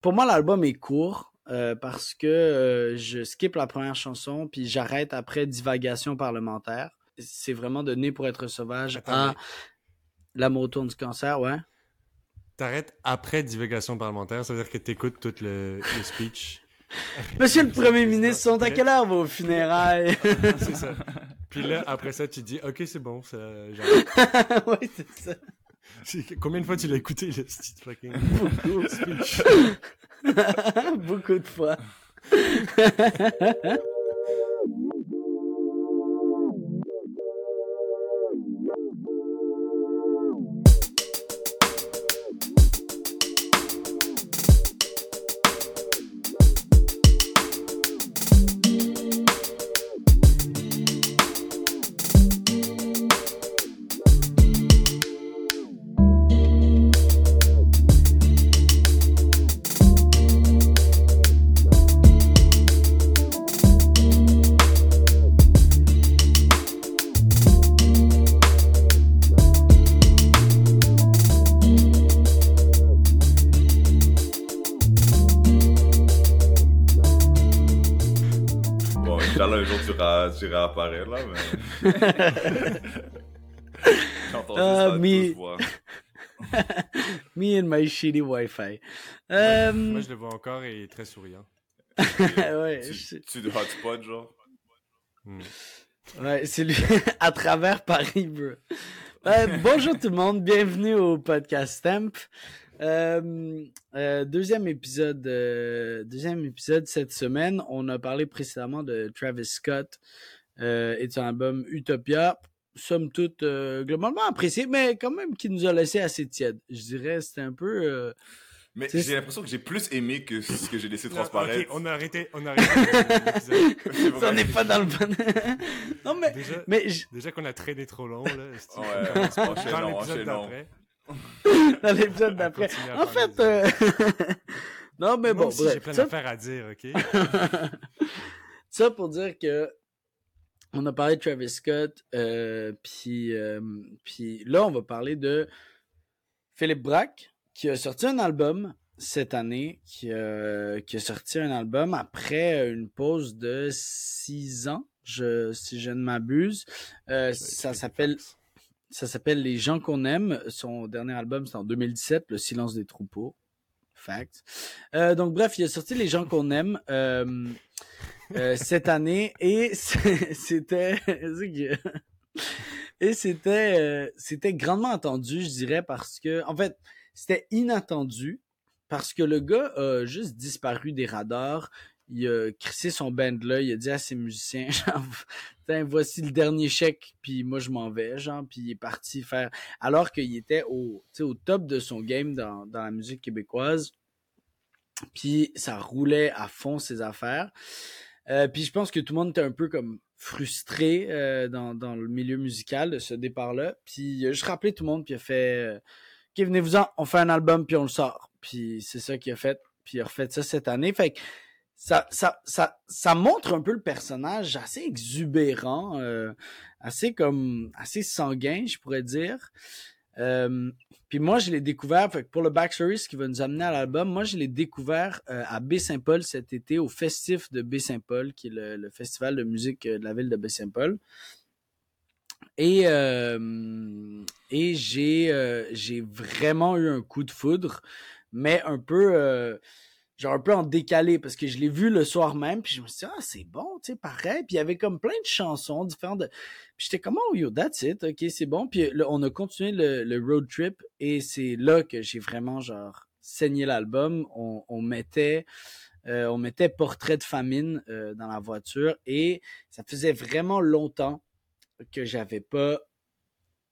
pour moi, l'album est court euh, parce que euh, je skip la première chanson puis j'arrête après Divagation parlementaire. C'est vraiment de Né pour être sauvage Attends, à L'amour autour du cancer, ouais. T'arrêtes après divagation parlementaire, ça veut dire que t'écoutes tout le, le speech. Monsieur le Premier ministre, sont à quelle heure vos funérailles? C'est ça. Puis là, après ça, tu dis, ok, c'est bon, ça, j'arrête. oui, c'est ça. Combien de fois tu l'as écouté, le petit fucking Beaucoup. speech? Beaucoup de fois. iras apparaître là, mais. Ça mais- 12 fois. Me and my shitty Wi-Fi. Euh, Moi, je le vois encore et il est très souriant. ouais, Tu, je- tu de hotspot, genre. Hmm. ouais, c'est lui à travers Paris, bro. Euh, bonjour tout le monde, bienvenue au podcast Stamp. Euh, euh, deuxième épisode, euh, deuxième épisode cette semaine. On a parlé précédemment de Travis Scott euh, et de son album Utopia. Somme toute euh, globalement apprécié, mais quand même qui nous a laissé assez tiède. Je dirais c'était un peu. euh, Mais j'ai l'impression que j'ai plus aimé que ce que j'ai laissé Non, transparaître. on a arrêté, on a arrêté ça n'est pas dans le bon. non mais Déjà, mais je- déjà qu'on a traîné trop long, là. Ouais, on enchaînons, dans l'épisode d'après. En fait, euh, non mais Moi bon, aussi, j'ai plein d'affaires à dire, ok? ça pour dire que on a parlé de Travis Scott, euh, puis euh, puis là on va parler de Philippe Braque qui a sorti un album cette année, qui, a- qui a sorti un album après une pause de six ans, je, si je ne m'abuse. Euh, ça s'appelle Ça s'appelle Les gens qu'on aime. Son dernier album, c'est en 2017, Le silence des troupeaux. Fact. Euh, donc, bref, il a sorti Les gens qu'on aime euh, euh, cette année et c'était. c'était c'était grandement attendu, je dirais, parce que. En fait, c'était inattendu parce que le gars a juste disparu des radars. Il a crissé son band là, il a dit à ses musiciens, genre, voici le dernier chèque, puis moi je m'en vais, genre, puis il est parti faire. Alors qu'il était au, au top de son game dans, dans la musique québécoise, puis ça roulait à fond ses affaires. Euh, puis je pense que tout le monde était un peu comme frustré euh, dans, dans le milieu musical de ce départ-là. Puis il a juste rappelé tout le monde, puis il a fait euh, Ok, venez-vous-en, on fait un album, puis on le sort. Puis c'est ça qu'il a fait, puis il a refait ça cette année. Fait que ça, ça, ça, ça montre un peu le personnage assez exubérant, euh, assez comme assez sanguin, je pourrais dire. Euh, puis moi, je l'ai découvert, fait pour le backstory, ce qui va nous amener à l'album, moi, je l'ai découvert euh, à Baie-Saint-Paul cet été, au festif de Baie-Saint-Paul, qui est le, le festival de musique euh, de la ville de Baie-Saint-Paul. Et, euh, et j'ai euh, j'ai vraiment eu un coup de foudre, mais un peu euh, genre un peu en décalé parce que je l'ai vu le soir même puis je me suis dit ah c'est bon tu sais pareil. Puis il y avait comme plein de chansons différentes de... puis j'étais comme oh yo that's it ok c'est bon. Puis là, on a continué le, le road trip et c'est là que j'ai vraiment genre saigné l'album. On, on mettait euh, on mettait portrait de famine euh, dans la voiture et ça faisait vraiment longtemps que j'avais pas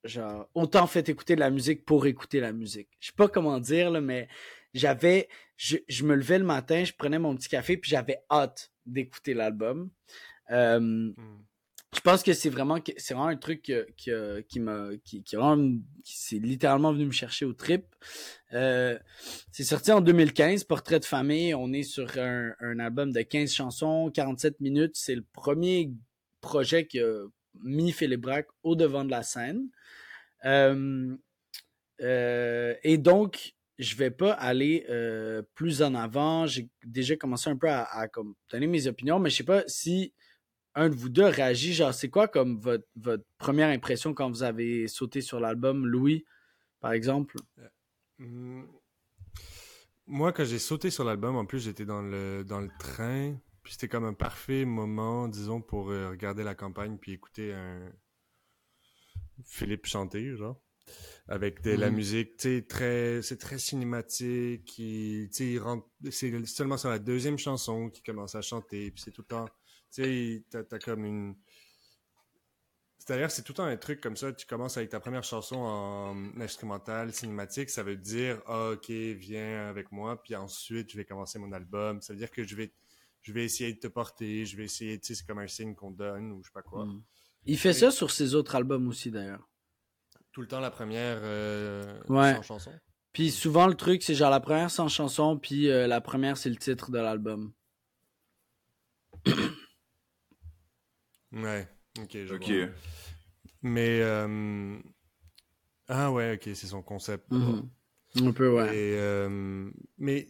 genre autant fait écouter de la musique pour écouter la musique. Je sais pas comment dire là, mais j'avais je, je me levais le matin, je prenais mon petit café puis j'avais hâte d'écouter l'album. Euh, Hmm. je pense que c'est vraiment c'est vraiment un truc que- que- qui m'a qui qui, vraiment- qui s'est littéralement venu me chercher au trip. Euh, c'est sorti en 2015, Portrait de famille. On est sur un, un album de 15 chansons, 47 minutes. C'est le premier projet qui a mis Philippe Braque au devant de la scène. Euh, euh, et donc, je vais pas aller euh, plus en avant. J'ai déjà commencé un peu à, donner mes opinions, mais je sais pas si un de vous deux réagit. Genre, c'est quoi comme votre, première impression quand vous avez sauté sur l'album, Louis, par exemple? Hmm. Moi, quand j'ai sauté sur l'album, en plus, j'étais dans le, dans le train. Puis c'était comme un parfait moment, disons, pour euh, regarder la campagne puis écouter un Philippe chanter, genre. Avec de la Mhm. musique, tu sais, très, c'est très cinématique. Tu sais, il rentre, c'est seulement sur la deuxième chanson qu'il commence à chanter. Puis c'est tout le temps, tu sais, t'as, t'as comme une. C'est-à-dire, c'est tout le temps un truc comme ça. Tu commences avec ta première chanson en instrumental, cinématique. Ça veut dire, ah, ok, viens avec moi. Puis ensuite, je vais commencer mon album. Ça veut dire que je vais, je vais essayer de te porter. Je vais essayer, tu sais, c'est comme un signe qu'on donne ou je sais pas quoi. Mm. Il fait ça sur ses autres albums aussi, d'ailleurs. Tout le temps la première euh, Ouais. sans chanson. Puis souvent, le truc, c'est genre la première sans chanson, puis euh, la première, c'est le titre de l'album. Ouais. Ok, je vois. Mais euh, ah ouais, ok, c'est son concept. Mhm. Un peu, ouais. Et, euh, mais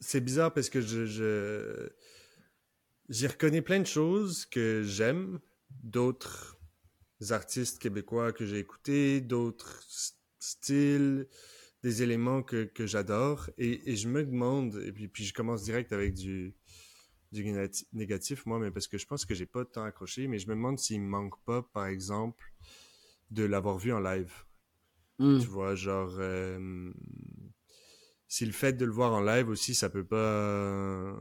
c'est bizarre parce que je, je j'y reconnais plein de choses que j'aime, d'autres artistes québécois que j'ai écoutés, d'autres styles, des éléments que, que j'adore. Et, et je me demande, et puis, puis je commence direct avec du, du négat- négatif, moi, mais parce que je pense que j'ai pas tant accroché, mais je me demande s'il me manque pas, par exemple, de l'avoir vu en live. Mm. Tu vois, genre, euh, si le fait de le voir en live aussi, ça peut pas euh,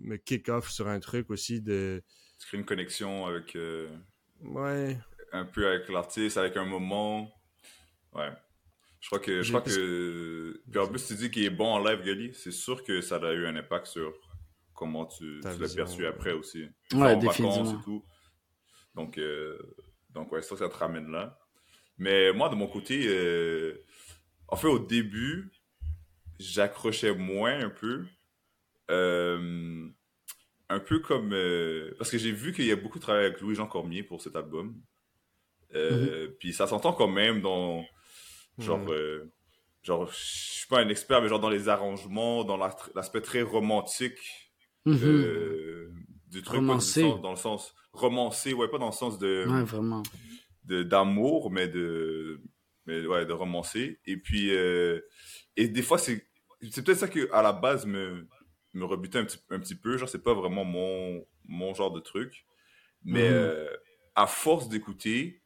me kick off sur un truc aussi de. Tu crées une connexion avec. euh, Ouais. Un peu avec l'artiste, avec un moment. Ouais. Je crois que. Je crois que. Puis en plus, tu dis qu'il est bon en live, Gali. C'est sûr que ça a eu un impact sur comment tu, l'as perçu ouais. après aussi. Ouais, en définitivement. vacances et tout. Donc, euh, donc ouais, ça, ça te ramène là. Mais moi, de mon côté, euh, en fait, au début, j'accrochais moins un peu. Euh, un peu comme... euh, parce que j'ai vu qu'il y a beaucoup travaillé avec Louis-Jean Cormier pour cet album. Euh, Puis ça s'entend quand même dans... Genre... Mhm. euh, genre, je suis pas un expert, mais genre dans les arrangements, dans la- l'aspect très romantique Mhm. euh, du truc. Romancé. Dans, le sens, dans le sens romancé, ouais, pas dans le sens de Ouais, vraiment. d'amour, mais de mais ouais, de romancer. Et puis et des fois c'est c'est peut-être ça que à la base me me rebutait un petit un petit peu. Genre c'est pas vraiment mon mon genre de truc. Mais Mhm. à force d'écouter,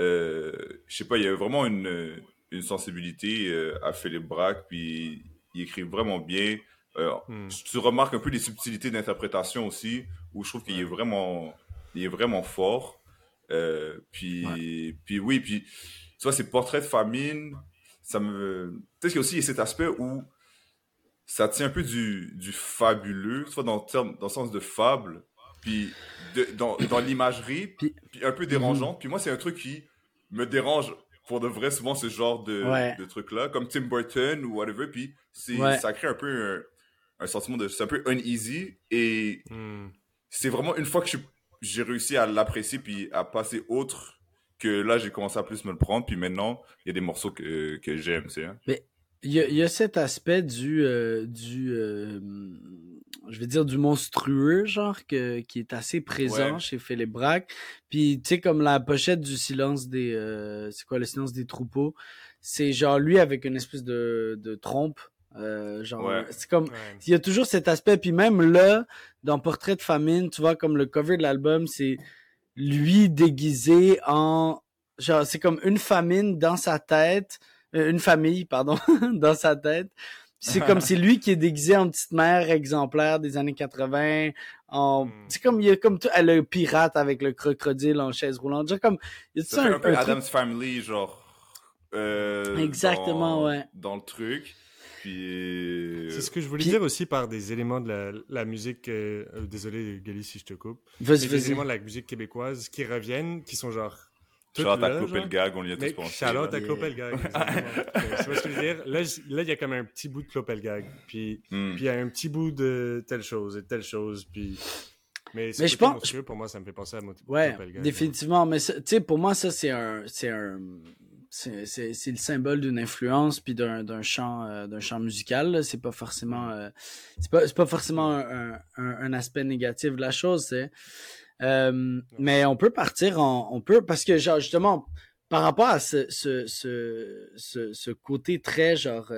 euh, je sais pas, il y a vraiment une une sensibilité euh, à Philippe Braque, puis il écrit vraiment bien. Euh, Hmm. tu remarques un peu les subtilités d'interprétation aussi, où je trouve qu'il est vraiment, il est vraiment fort. Euh, puis, puis oui, puis tu vois, ces portraits de famine, ça me, peut-être qu'il y a aussi cet aspect où ça tient un peu du, du fabuleux, soit dans terme, dans le sens de fable, puis de- dans, dans l'imagerie, Puis- puis un peu dérangeante. Puis moi, c'est un truc qui me dérange pour de vrai souvent ce genre de, Ouais. de trucs-là, comme Tim Burton ou whatever. Puis c'est, Ouais. ça crée un peu un, un sentiment de, c'est un peu uneasy et Hmm. c'est vraiment une fois que je- j'ai réussi à l'apprécier puis à passer autre que là j'ai commencé à plus me le prendre puis maintenant il y a des morceaux que, que j'aime tu sais hein. Il y, a, il y a cet aspect du, euh, du euh, je vais dire du monstrueux, genre, que, qui est assez présent Ouais. chez Philippe Braque. Puis, tu sais, comme la pochette du silence des, euh, c'est quoi, le silence des troupeaux, c'est genre lui avec une espèce de, de trompe, euh, genre, Ouais. c'est comme, Ouais. il y a toujours cet aspect, puis même là, dans Portrait de famine, tu vois, comme le cover de l'album, c'est lui déguisé en, genre, c'est comme une famine dans sa tête, euh, une famille, pardon, dans sa tête. C'est comme c'est lui qui est déguisé en petite mère exemplaire des années 80. En, Hmm. c'est comme il y a comme tout, le pirate avec le crocodile en chaise roulante. Genre comme il y a tout ça fait un, peu un truc- Adam's Family genre euh, Exactement, dans, ouais. dans le truc puis C'est ce que je voulais Puis- dire aussi par des éléments de la, la musique. euh, euh, désolé, Gali, si je te coupe. Vas-y, Mais des vas-y. éléments de la musique québécoise qui reviennent, qui sont genre. Charlotte à là, Clopé le gag on y a tous pensé Charlotte à Clopelgag. exactement. tu vois ce que je veux dire? Là, il y a comme un petit bout de Clopelgag. Puis, Hmm. puis il y a un petit bout de telle chose et telle chose. Puis. Mais, Mais je pense- monstrueux, pour moi, ça me fait penser à mon Ouais, Clopelgag. définitivement. Mais tu sais, pour moi, ça, c'est un, c'est un, c'est le symbole d'une influence puis d'un champ euh, d'un champ musical. C'est pas forcément euh, c'est pas, pas forcément un, un, aspect négatif de la chose. C'est euh, mais on peut partir en on peut parce que genre justement par rapport à ce ce ce, ce, ce côté très genre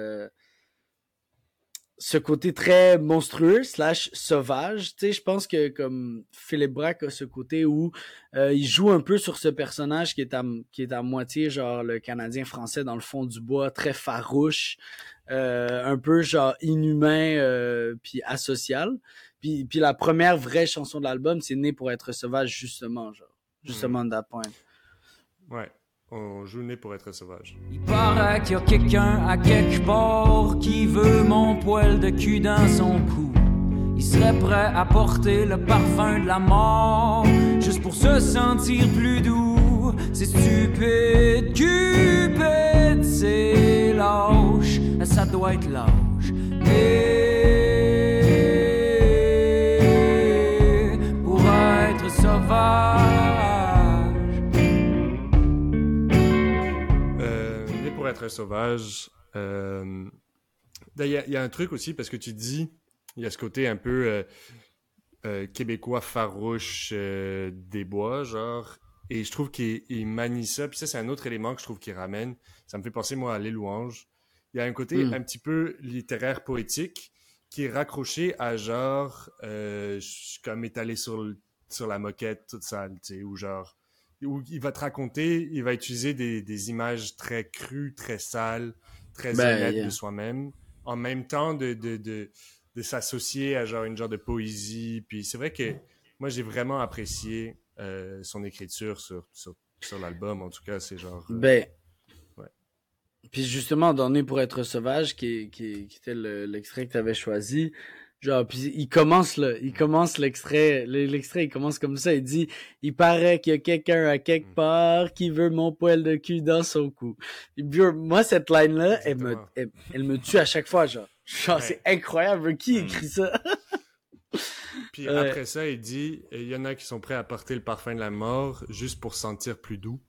ce côté très monstrueux slash sauvage. Tu sais, je pense que comme Philippe Braque a ce côté où euh, il joue un peu sur ce personnage qui est à qui est à moitié genre le Canadien français dans le fond du bois, très farouche, euh, un peu genre inhumain euh, puis asocial. Puis, puis la première vraie chanson de l'album, c'est Né pour être sauvage justement, genre justement de la pointe. Ouais. On joue né pour être sauvage. Il paraît qu'il y a quelqu'un à quelque part qui veut mon poil de cul dans son cou. Il serait prêt à porter le parfum de la mort juste pour se sentir plus doux. C'est stupide, cupide, c'est lâche, ça doit être lâche. Et être sauvage. Euh, il y, a un truc aussi parce que tu dis, il y a ce côté un peu euh, euh, québécois farouche des bois, genre. Et je trouve qu'il manie ça. Puis ça, c'est un autre élément que je trouve qu'il ramène. Ça me fait penser, moi, à Les Louanges. Il y a un côté hmm. un petit peu littéraire, poétique, qui est raccroché à genre, comme étalé sur, sur la moquette, toute ça, tu sais, ou genre, où il va te raconter, il va utiliser des, des images très crues, très sales, très ben, honnêtes de soi-même, en même temps de, de, de, de s'associer à genre une genre de poésie. Puis c'est vrai que moi, j'ai vraiment apprécié euh, son écriture sur, sur, sur l'album. En tout cas, c'est genre... Euh, ben... Ouais. Puis justement, donné pour être sauvage, qui, qui, qui était l'extrait que tu avais choisi, Genre, puis il commence là, il commence l'extrait, l'extrait il commence comme ça, il dit, il paraît qu'il y a quelqu'un à quelque mm. part qui veut mon poil de cul dans son cou. moi cette line là, elle me, elle, me tue à chaque fois, genre, genre c'est incroyable, qui mm. écrit ça? Puis après ça, il dit, il y en a qui sont prêts à porter le parfum de la mort juste pour sentir plus doux.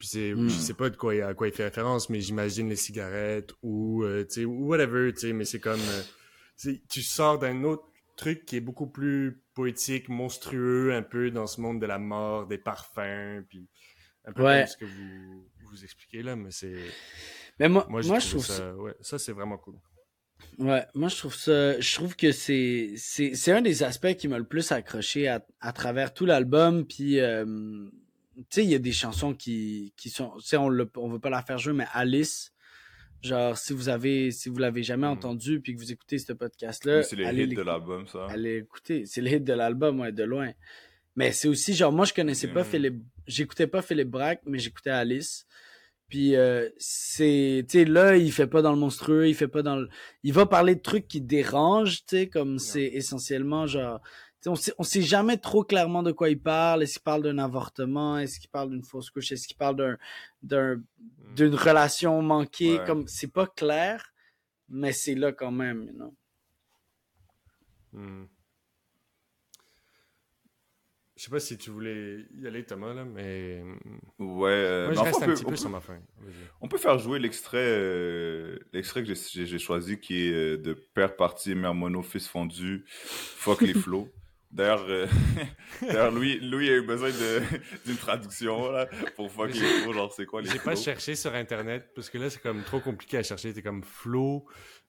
Puis c'est, mm. je sais pas de quoi, à quoi il fait référence, mais j'imagine les cigarettes ou, euh, tu sais, whatever, tu sais, mais c'est comme. Euh, tu sors d'un autre truc qui est beaucoup plus poétique, monstrueux, un peu dans ce monde de la mort, des parfums, puis un peu comme ce que vous, vous expliquez là, mais c'est. Mais moi, moi, je, trouve ça, ça... Ouais, ça c'est vraiment cool. Ouais, moi je trouve ça, je trouve que c'est c'est un des aspects qui m'a le plus accroché à, à travers tout l'album, puis euh, tu sais il y a des chansons qui qui sont, tu sais on on veut pas la faire jouer, mais Alice Genre, si vous avez, si vous l'avez jamais hmm. entendu puis que vous écoutez ce podcast-là. C'est les hits de l'album, ça. Allez écouter. C'est les hits de l'album, ouais, de loin. Mais c'est aussi, genre, moi, je connaissais pas hmm. Philippe, j'écoutais pas Philippe Braque, mais j'écoutais Alice. Puis, euh, c'est, tu sais, là, il fait pas dans le monstrueux, il fait pas dans le, il va parler de trucs qui dérangent, tu sais, comme c'est essentiellement, genre, on sait, on sait jamais trop clairement de quoi il parle. Est-ce qu'il parle d'un avortement? Est-ce qu'il parle d'une fausse couche? Est-ce qu'il parle d'un, d'un, hmm. d'une relation manquée? Comme, c'est pas clair, mais c'est là quand même, you know? Hmm. Je sais pas si tu voulais y aller, Thomas, là, mais. Ouais. Euh, Moi, je reste un petit peu sur ma fin. On peut faire jouer l'extrait euh, l'extrait que j'ai choisi qui est euh, de Père parti, Mère mono, Fils fondu, Fuck les flots. D'ailleurs, euh, Louis, Louis a eu besoin d'une traduction là, pour fuck les flots, genre c'est quoi les J'ai pas cherché sur internet parce que là c'est comme trop compliqué à chercher. T'es comme flow,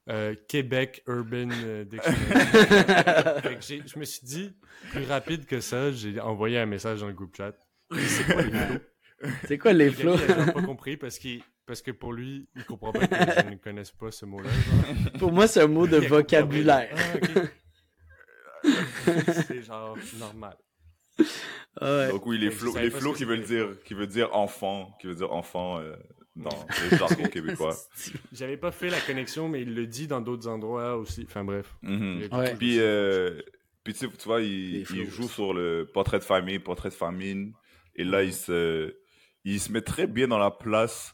euh, Québec Urban euh, Dictionary. je me suis dit, plus rapide que ça, j'ai envoyé un message dans le groupe chat. C'est quoi les flots? C'est quoi les flots? a pas compris parce qu'il parce que pour lui, il comprend pas que je ne connaisse pas ce mot-là. Pour moi, c'est un mot de vocabulaire. Ah, c'est genre normal. Ah Donc oui, les flots, les flots qui veulent dire, qui veut dire enfant, qui veut dire enfant euh, dans le jargon québécois. J'avais pas fait la connexion, mais il le dit dans d'autres endroits aussi. Enfin bref. Mm-hmm. Puis, euh, puis tu, vois, il, il, joue sur le portrait de famille, portrait de famine, et là il se, il se met très bien dans la place.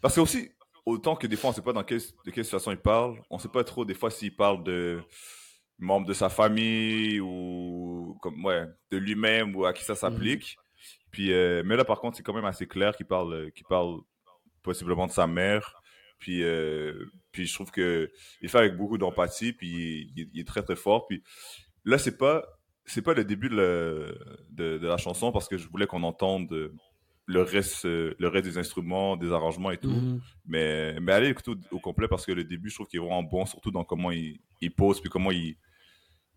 Parce que aussi, autant que des fois on sait pas dans quelle, de quelle situation il parle, on sait pas trop des fois s'il parle de membre de sa famille ou comme ouais de lui-même ou à qui ça s'applique. Mhm. Puis euh, mais là par contre c'est quand même assez clair qu'il parle qu'il parle possiblement de sa mère. Puis, euh, puis je trouve que il fait avec beaucoup d'empathie, puis il, il, est très très fort. Puis là, c'est pas c'est pas le début de, le, de, de, la chanson parce que je voulais qu'on entende le reste le reste des instruments, des arrangements et tout. Mhm. Mais mais allez écouter au, au, complet parce que le début, je trouve qu'il est vraiment bon, surtout dans comment il, il pose puis comment il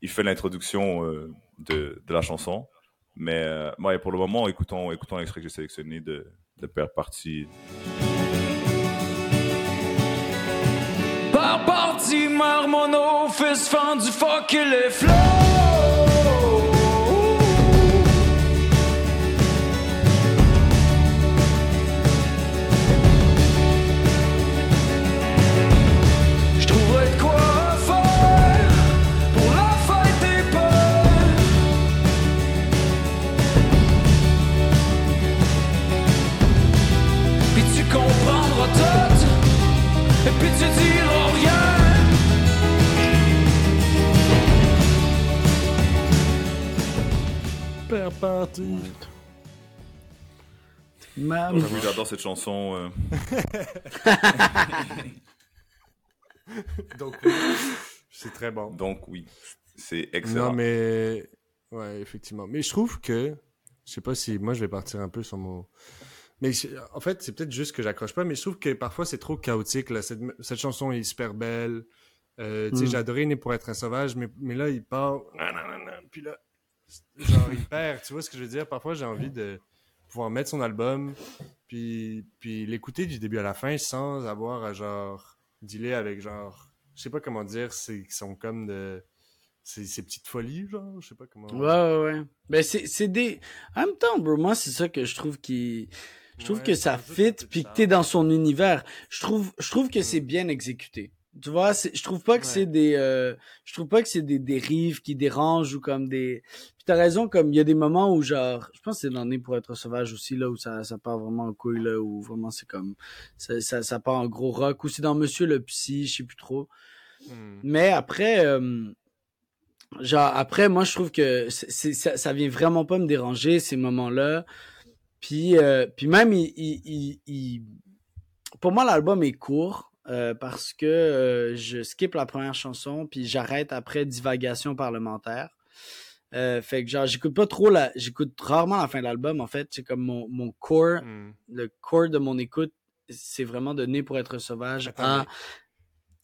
il fait l'introduction euh, de, de la chanson. Mais euh, pour le moment, écoutons, écoutons l'extrait que j'ai sélectionné de, de Père Parti. Par parti. Père parti. Mam. Oui, j'adore cette chanson. euh. Donc, oui, c'est très bon. donc oui, c'est excellent. Non, mais. Ouais, effectivement. Mais je trouve que. Je sais pas si. Moi, je vais partir un peu sur mon. Mais en fait, c'est peut-être juste que j'accroche pas, mais je trouve que parfois c'est trop chaotique. Là. Cette, cette chanson est super belle. Euh, tu sais, Mm. j'ai adoré Né pour être un sauvage, mais, mais là, il part. Puis là, genre, il perd. Tu vois ce que je veux dire? Parfois, j'ai envie de pouvoir mettre son album, puis, puis l'écouter du début à la fin sans avoir à genre dealer avec genre. Je sais pas comment dire, c'est qui sont comme de. Ces, petites folies, genre, je sais pas comment. Ouais, ouais, ouais. Ben, c'est, des. En même temps, bro, moi, c'est ça que je trouve qui. Je trouve Ouais, que ça fit, puis que t'es dans son univers. Je trouve, je trouve que c'est bien exécuté. Tu vois, c'est, je trouve pas que Ouais. c'est des, euh, je trouve pas que c'est des dérives qui dérangent ou comme des. Puis t'as raison, comme il y a des moments où genre, je pense que c'est dans pour être sauvage aussi là où ça, ça part vraiment en couille là où vraiment c'est comme, ça, ça, ça part en gros rock ou c'est dans Monsieur le Psy, je sais plus trop. Hmm. Mais après, euh, genre, après, moi, je trouve que c'est, ça, ça vient vraiment pas me déranger, ces moments-là. Puis, euh, puis même, il, il, il- il- pour moi, l'album est court. Euh, parce que euh, je skip la première chanson puis j'arrête après divagation parlementaire. Euh, fait que genre j'écoute pas trop la j'écoute rarement la fin de l'album en fait c'est comme mon, mon core Hmm. le core de mon écoute c'est vraiment de né pour être sauvage à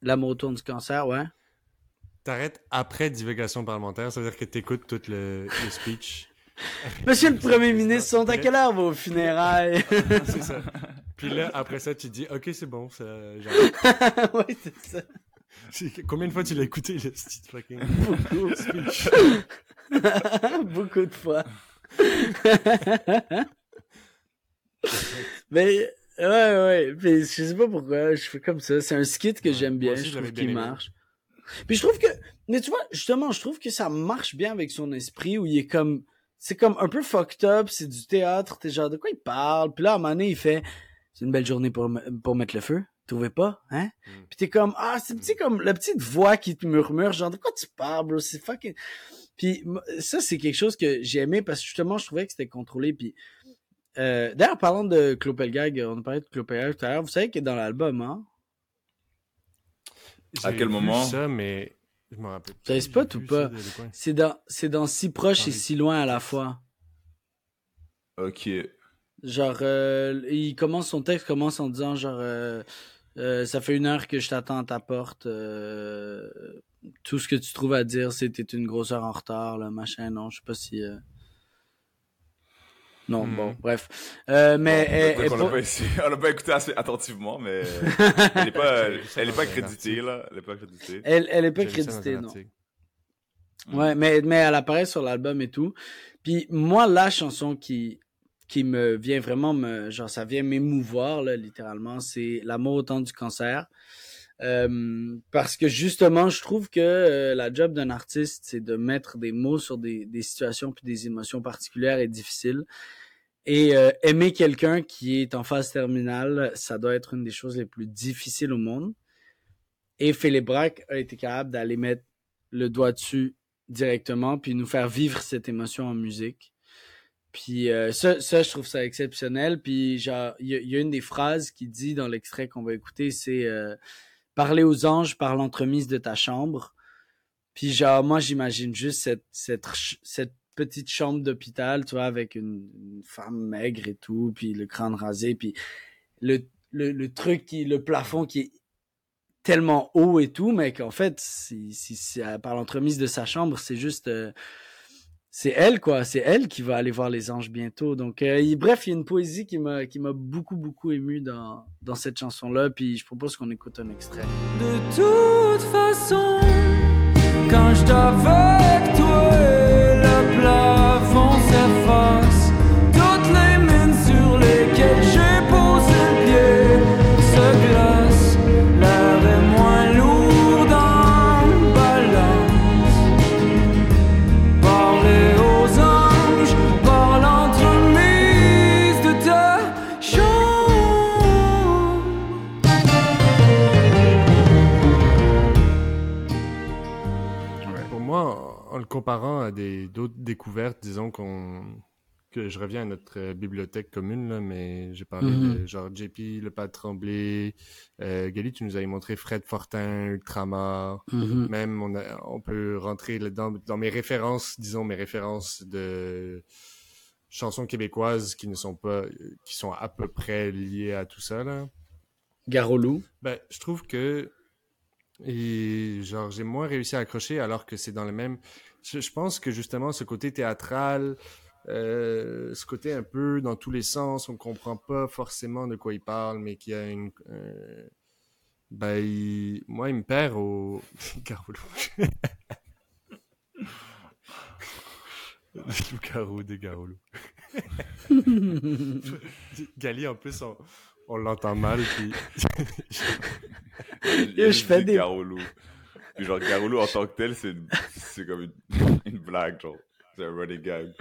l'amour autour du cancer ouais T'arrêtes après divagation parlementaire, ça veut dire que t'écoutes tout le, le speech? Monsieur le Premier ministre, sont à quelle heure vos funérailles? c'est ça. Puis là, après ça, tu dis, ok, c'est bon, ça, oui, c'est ça. Combien de fois tu l'as écouté, le petit fucking Beaucoup. speech? Beaucoup de fois. Mais, ouais, ouais. Puis, je sais pas pourquoi, je fais comme ça. C'est un skit que j'aime bien. aussi, Je trouve qu'il marche. Puis je trouve que, mais tu vois, justement, je trouve que ça marche bien avec son esprit où il est comme, c'est comme un peu fucked up, c'est du théâtre, t'es genre, de quoi il parle? Puis là, à un moment donné, il fait, c'est une belle journée pour, pour mettre le feu. Trouvez pas, hein? Mm. Puis t'es comme, ah, c'est petit comme, la petite voix qui te murmure, genre, de quoi tu parles, bro? C'est fucking... Puis ça, c'est quelque chose que j'ai aimé parce que justement, je trouvais que c'était contrôlé. Puis euh, d'ailleurs, parlant de Clopelgag, on a parlé de Clopelgag tout à l'heure. Vous savez qu'il est dans l'album, hein? À quel moment? ça, mais je me rappelle. T'as plus. spot ou pas? C'est dans, c'est dans si proche Dans et les- si loin à la fois. Ok. Genre, euh, il commence son texte commence en disant genre, euh, euh, ça fait une heure que je t'attends à ta porte. euh, tout ce que tu trouves à dire, c'est que t'es une grosse heure en retard, là, machin. Non, je sais pas si. Non, Hmm. bon, bref. Euh, mais elle- l'a pas, on l'a pas écouté assez attentivement, mais elle est pas, elle est pas créditée, là. Elle est pas créditée. elle, elle est pas créditée, non. article. Ouais, mais, mais elle apparaît sur l'album et tout. Puis moi, la chanson qui, qui me vient vraiment me, genre, ça vient m'émouvoir, là, littéralement, c'est L'amour au temps du cancer. Euh, parce que justement, je trouve que euh, la job d'un artiste, c'est de mettre des mots sur des, des situations puis des émotions particulières et difficiles. Et euh, aimer quelqu'un qui est en phase terminale, ça doit être une des choses les plus difficiles au monde. Et Philippe a été capable d'aller mettre le doigt dessus directement, puis nous faire vivre cette émotion en musique. Puis euh, ça, ça, je trouve ça exceptionnel. Puis il y, y a une des phrases qui dit dans l'extrait qu'on va écouter, c'est euh, Parler aux anges par l'entremise de ta chambre. Puis genre, moi, j'imagine juste cette, cette, cette petite chambre d'hôpital, tu vois, avec une, une femme maigre et tout, puis le crâne rasé, puis le, le, le truc, qui, le plafond qui est tellement haut et tout, mais qu'en fait, si, si, si, euh, par l'entremise de sa chambre, c'est juste... euh, c'est elle, quoi. C'est elle qui va aller voir les anges bientôt. Donc, euh, bref, il y a une poésie qui m'a, qui m'a beaucoup, beaucoup ému dans, dans cette chanson-là. Puis, je propose qu'on écoute un extrait. De toute façon, quand je toi, disons qu'on que je reviens à notre euh, bibliothèque commune, là, mais j'ai parlé Mhm. de genre JP, Le Pas Tremblay. Euh, Gali, tu nous avais montré Fred Fortin, Ultramar. Mhm. Même, on, a- on peut rentrer là-dedans dans mes références, disons mes références de chansons québécoises qui ne sont pas, qui sont à peu près liées à tout ça, là. Garolou. Ben, je trouve que et genre j'ai moins réussi à accrocher alors que c'est dans le même. Je, je pense que justement ce côté théâtral, euh, ce côté un peu dans tous les sens, on comprend pas forcément de quoi il parle, mais qu'il y a une. euh, Ben, il- moi, il me perd au. Garou. Loup-garou des Garoulou. Gali, en plus, on, on l'entend mal, puis je fais des-. Puis genre, Garolou en tant que tel, c'est une- c'est comme une, une blague, genre. C'est un running gag.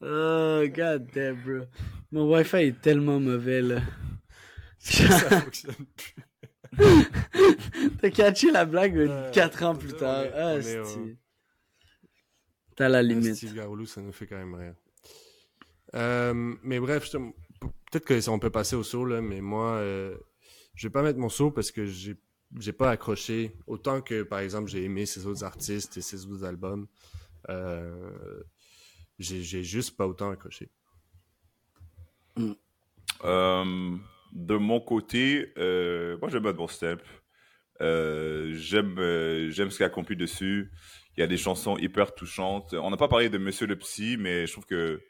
Oh, god damn, bro. Mon Wi-Fi est tellement mauvais, là. ça fonctionne T'as catché la blague Euh, 4 ans plus tard. est- Ah. T'as la limite. Steve Garoulou, ça nous fait quand même rire. Euh, mais bref, te- peut-être que ça, on peut passer au saut, là, mais moi, euh, je vais pas mettre mon saut parce que j'ai j'ai pas accroché autant que, par exemple, j'ai aimé ces autres artistes et ces autres albums. Euh, j'ai juste pas autant accroché. Euh, de mon côté, euh, moi j'aime Bad Boy Step. Euh, j'aime euh, j'aime ce qu'il a accompli dessus. Il y a des chansons hyper touchantes. On n'a pas parlé de Monsieur le Psy, mais je trouve que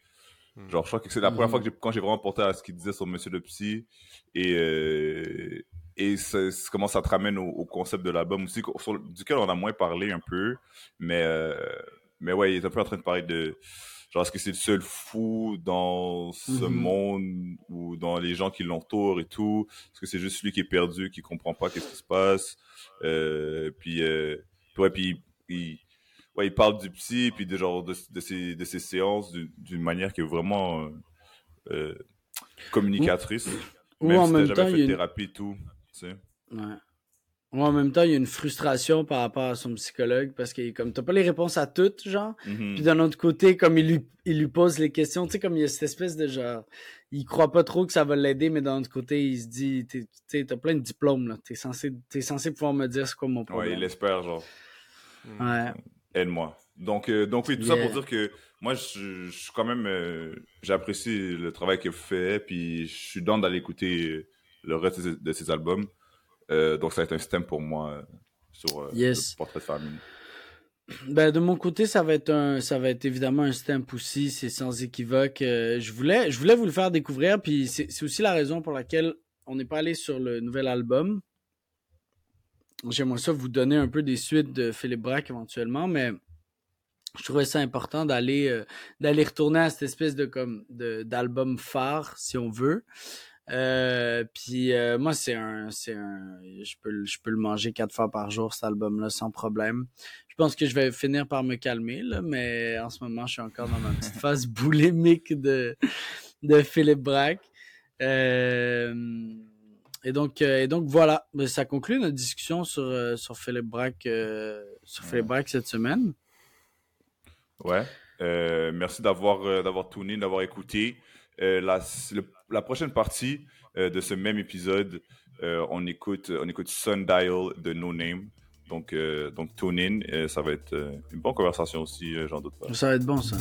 genre je crois que c'est la première Mhm. fois que j'ai, quand j'ai vraiment porté à ce qu'il disait sur Monsieur le Psy et euh, et ça- comment ça te ramène au, au concept de l'album aussi sur- duquel on a moins parlé un peu, mais euh, mais ouais il est un peu en train de parler de genre est-ce que c'est le seul fou dans ce Mhm. monde ou dans les gens qui l'entourent et tout? Est-ce que c'est juste lui qui est perdu qui comprend pas qu'est-ce qui se passe? Euh, puis euh, puis ouais puis il ouais il parle du psy puis de genre de, de ces de ces séances d'une manière qui est vraiment euh, euh, communicatrice Ou même en si même jamais temps, fait une- thérapie et tout tu sais Ouais. Ou en même temps, il y a une frustration par rapport à son psychologue parce que comme t'as pas les réponses à toutes, genre. Mhm. Puis d'un autre côté, comme il lui, il lui pose les questions, tu sais, comme il y a cette espèce de genre, il croit pas trop que ça va l'aider, mais d'un autre côté, il se dit, tu sais, t'as plein de diplômes, là. T'es censé, t'es censé pouvoir me dire c'est quoi mon ouais problème. il espère genre Ouais. aide-moi. Donc, euh, donc oui, tout ça pour dire que moi, je, je suis quand même, euh, j'apprécie le travail qu'il fait, puis je suis dans d'aller écouter le reste de ses, albums. Euh, donc, ça va être un système pour moi euh, sur euh, Yes. le portrait de famille. Ben de mon côté, ça va être un, ça va être évidemment un stamp aussi, c'est sans équivoque. Euh, je voulais, je voulais vous le faire découvrir, puis c'est aussi la raison pour laquelle on n'est pas allé sur le nouvel album. J'aimerais ça vous donner un peu des suites de Philippe Braque éventuellement, mais je trouvais ça important d'aller, euh, d'aller retourner à cette espèce de comme d'album phare, si on veut. Euh, puis euh, moi c'est un c'est un je peux le- je peux le manger quatre fois par jour cet album là sans problème. Je pense que je vais finir par me calmer là, mais en ce moment je suis encore dans ma petite phase boulimique de de Philippe Braque. Euh, et donc et donc voilà, ça conclut notre discussion sur sur Philippe Braque sur Philippe Braque cette semaine. Ouais. Merci d'avoir d'avoir tourné, d'avoir écouté. Euh, la, prochaine partie euh, de ce même épisode, euh, on écoute on écoute Sundial de No Name. Donc donc tune in, ça va être une bonne conversation aussi, j'en doute pas. Ça va être bon, ça.